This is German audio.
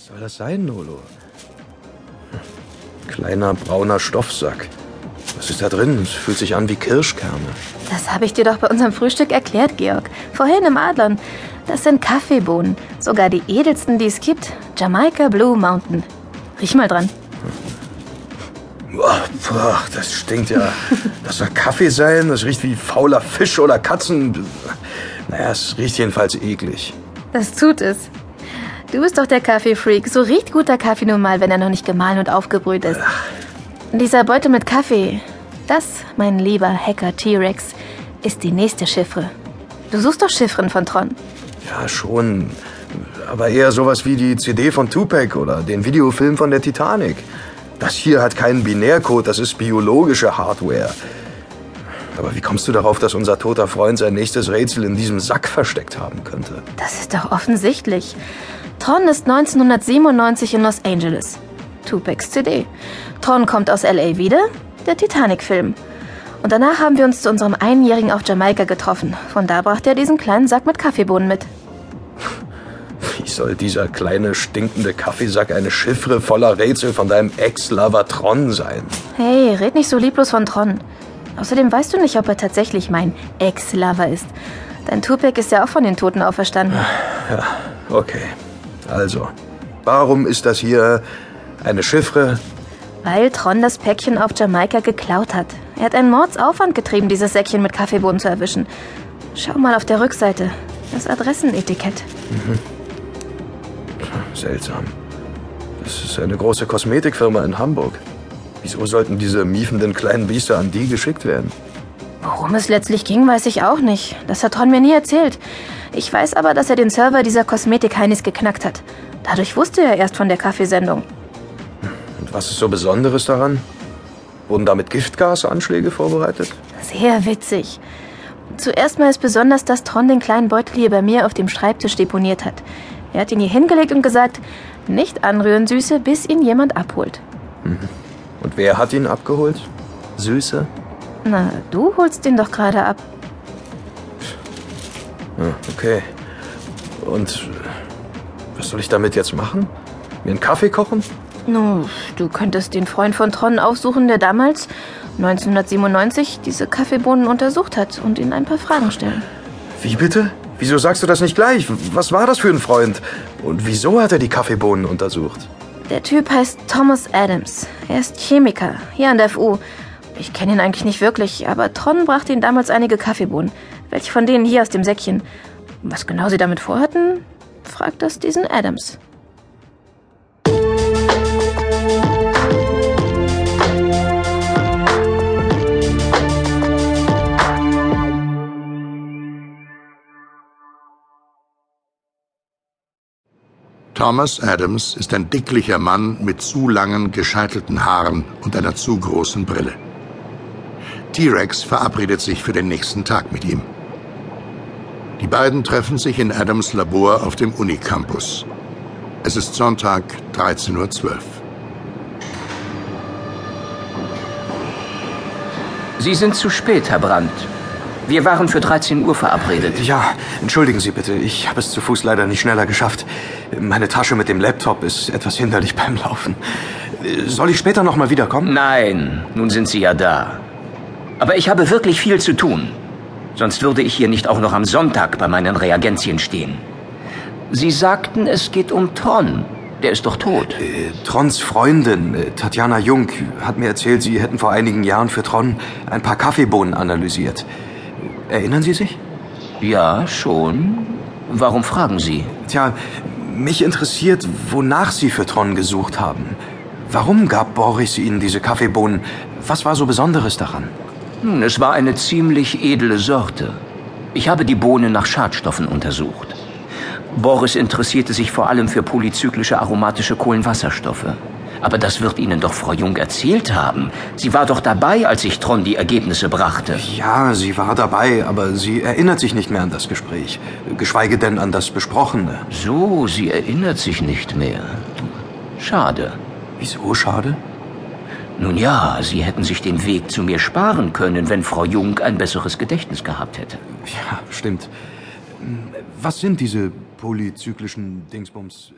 Was soll das sein, Nolo? Kleiner brauner Stoffsack. Was ist da drin? Es fühlt sich an wie Kirschkerne. Das habe ich dir doch bei unserem Frühstück erklärt, Georg. Vorhin im Adlon. Das sind Kaffeebohnen. Sogar die edelsten, die es gibt. Jamaika Blue Mountain. Riech mal dran. Boah, das stinkt ja. Das soll Kaffee sein? Das riecht wie fauler Fisch oder Katzen. Naja, es riecht jedenfalls eklig. Das tut es. Du bist doch der Kaffeefreak. So riecht guter Kaffee nun mal, wenn er noch nicht gemahlen und aufgebrüht ist. Dieser Beutel mit Kaffee, das, mein lieber Hacker T-Rex, ist die nächste Chiffre. Du suchst doch Chiffren von Tron. Ja, schon. Aber eher sowas wie die CD von Tupac oder den Videofilm von der Titanic. Das hier hat keinen Binärcode, das ist biologische Hardware. Aber wie kommst du darauf, dass unser toter Freund sein nächstes Rätsel in diesem Sack versteckt haben könnte? Das ist doch offensichtlich. Tron ist 1997 in Los Angeles. Tupacs CD. Tron kommt aus LA wieder, der Titanic-Film. Und danach haben wir uns zu unserem Einjährigen auf Jamaika getroffen. Von da brachte er diesen kleinen Sack mit Kaffeebohnen mit. Wie soll dieser kleine stinkende Kaffeesack eine Chiffre voller Rätsel von deinem Ex-Lover Tron sein? Hey, red nicht so lieblos von Tron. Außerdem weißt du nicht, ob er tatsächlich mein Ex-Lover ist. Dein Tupac ist ja auch von den Toten auferstanden. Ja, okay. Also, warum ist das hier eine Chiffre? Weil Tron das Päckchen auf Jamaika geklaut hat. Er hat einen Mordsaufwand getrieben, dieses Säckchen mit Kaffeebohnen zu erwischen. Schau mal auf der Rückseite. Das Adressenetikett. Mhm. Seltsam. Das ist eine große Kosmetikfirma in Hamburg. Wieso sollten diese miefenden kleinen Biester an die geschickt werden? Worum es letztlich ging, weiß ich auch nicht. Das hat Tron mir nie erzählt. Ich weiß aber, dass er den Server dieser Kosmetik-Heinis geknackt hat. Dadurch wusste er erst von der Kaffeesendung. Und was ist so Besonderes daran? Wurden damit Giftgasanschläge vorbereitet? Sehr witzig. Zuerst mal ist besonders, dass Tron den kleinen Beutel hier bei mir auf dem Schreibtisch deponiert hat. Er hat ihn hier hingelegt und gesagt, nicht anrühren, Süße, bis ihn jemand abholt. Mhm. Und wer hat ihn abgeholt? Süße? Na, du holst ihn doch gerade ab. Okay. Und was soll ich damit jetzt machen? Mir einen Kaffee kochen? Nu, du könntest den Freund von Tron aufsuchen, der damals, 1997, diese Kaffeebohnen untersucht hat und ihn ein paar Fragen stellen. Wie bitte? Wieso sagst du das nicht gleich? Was war das für ein Freund? Und wieso hat er die Kaffeebohnen untersucht? Der Typ heißt Thomas Adams. Er ist Chemiker, hier an der FU. Ich kenne ihn eigentlich nicht wirklich, aber Tron brachte ihm damals einige Kaffeebohnen. Welche von denen hier aus dem Säckchen? Was genau sie damit vorhatten? Fragt das diesen Adams. Thomas Adams ist ein dicklicher Mann mit zu langen, gescheitelten Haaren und einer zu großen Brille. T-Rex verabredet sich für den nächsten Tag mit ihm. Die beiden treffen sich in Adams Labor auf dem Unicampus. Es ist Sonntag, 13.12 Uhr. Sie sind zu spät, Herr Brandt. Wir waren für 13 Uhr verabredet. Ja, entschuldigen Sie bitte. Ich habe es zu Fuß leider nicht schneller geschafft. Meine Tasche mit dem Laptop ist etwas hinderlich beim Laufen. Soll ich später noch mal wiederkommen? Nein, nun sind Sie ja da. Aber ich habe wirklich viel zu tun. Sonst würde ich hier nicht auch noch am Sonntag bei meinen Reagenzien stehen. Sie sagten, es geht um Tron. Der ist doch tot. Äh, Trons Freundin, äh, Tatjana Jung, hat mir erzählt, Sie hätten vor einigen Jahren für Tron ein paar Kaffeebohnen analysiert. Erinnern Sie sich? Ja, schon. Warum fragen Sie? Tja, mich interessiert, wonach Sie für Tron gesucht haben. Warum gab Boris Ihnen diese Kaffeebohnen? Was war so Besonderes daran? Nun, es war eine ziemlich edle Sorte. Ich habe die Bohnen nach Schadstoffen untersucht. Boris interessierte sich vor allem für polyzyklische aromatische Kohlenwasserstoffe. Aber das wird Ihnen doch Frau Jung erzählt haben. Sie war doch dabei, als ich Tron die Ergebnisse brachte. Ja, sie war dabei, aber sie erinnert sich nicht mehr an das Gespräch. Geschweige denn an das Besprochene. So, sie erinnert sich nicht mehr. Schade. Wieso schade? Nun ja, Sie hätten sich den Weg zu mir sparen können, wenn Frau Jung ein besseres Gedächtnis gehabt hätte. Ja, stimmt. Was sind diese polyzyklischen Dingsbums?